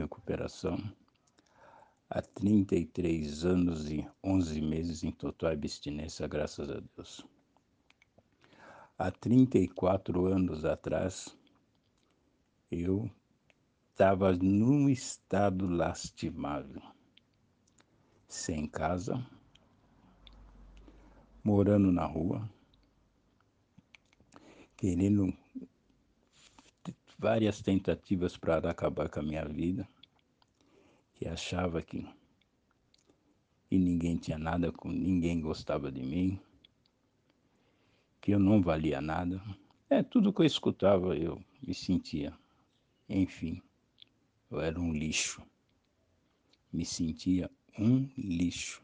recuperação há 33 anos e 11 meses em total abstinência, graças a Deus. Há 34 anos atrás, eu estava num estado lastimável, sem casa, morando na rua, querendo várias tentativas para acabar com a minha vida, que achava que e ninguém tinha nada com ninguém gostava de mim, que eu não valia nada. É tudo que eu escutava, eu me sentia, enfim, eu era um lixo. Me sentia um lixo.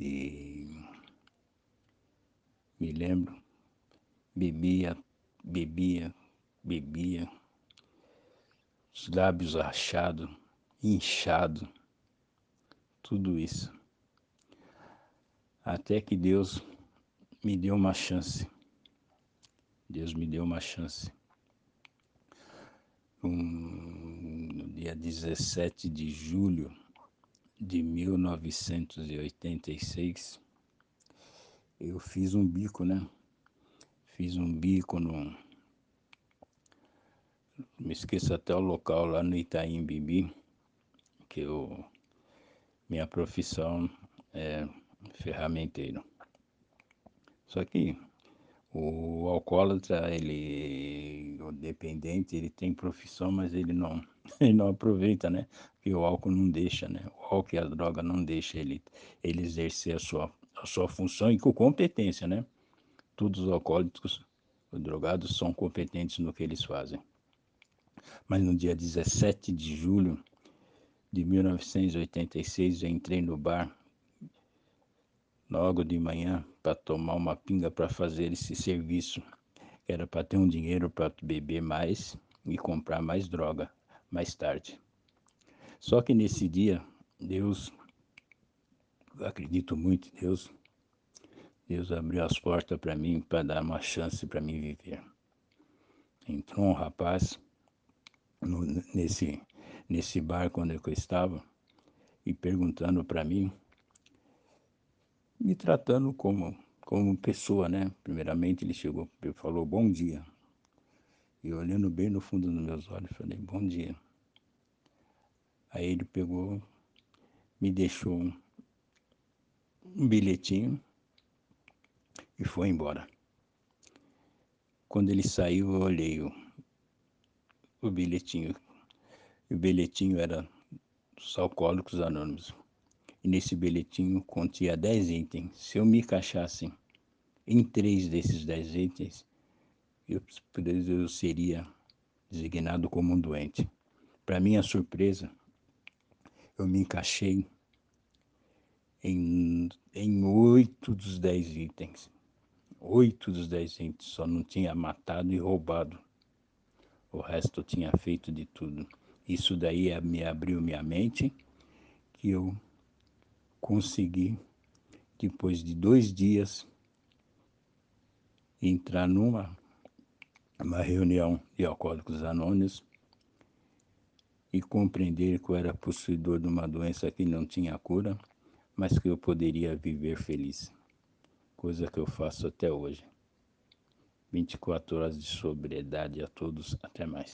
E me lembro, bebia, bebia, bebia, os lábios rachados, inchado, tudo isso. Até que Deus me deu uma chance. Deus me deu uma chance. Um, no dia 17 de julho de 1986, eu fiz um bico, né? Fiz um bico no. Me esqueço até o local lá no Itaim Bibi, que eu, minha profissão é ferramenteiro. Só que o alcoólatra, ele, o dependente, ele tem profissão, mas ele não, ele não aproveita, né? Porque o álcool não deixa, né? O álcool e a droga não deixa ele, ele exercer a sua, a sua função e com competência, né? Todos os alcoólicos, os drogados são competentes no que eles fazem. Mas no dia 17 de julho de 1986, eu entrei no bar logo de manhã para tomar uma pinga para fazer esse serviço. Era para ter um dinheiro para beber mais e comprar mais droga mais tarde. Só que nesse dia, Deus, eu acredito muito em Deus, Deus abriu as portas para mim para dar uma chance para mim viver. Entrou um rapaz no, nesse, nesse bar quando eu estava e perguntando para mim, me tratando como, como pessoa, né? Primeiramente ele chegou e falou bom dia. E olhando bem no fundo dos meus olhos, falei bom dia. Aí ele pegou, me deixou um, um bilhetinho e foi embora. Quando ele saiu, eu olhei o, o bilhetinho. O bilhetinho era dos Alcoólicos Anônimos. E nesse bilhetinho continha 10 itens. Se eu me encaixasse em três desses 10 itens, eu, eu seria designado como um doente. Para minha surpresa, eu me encaixei em, em oito dos dez itens oito dos dez entes, só não tinha matado e roubado. O resto eu tinha feito de tudo. Isso daí é, me abriu minha mente, que eu consegui, depois de dois dias, entrar numa uma reunião de alcoólicos anônimos e compreender que eu era possuidor de uma doença que não tinha cura, mas que eu poderia viver feliz coisa que eu faço até hoje. 24 horas de sobriedade a todos, até mais.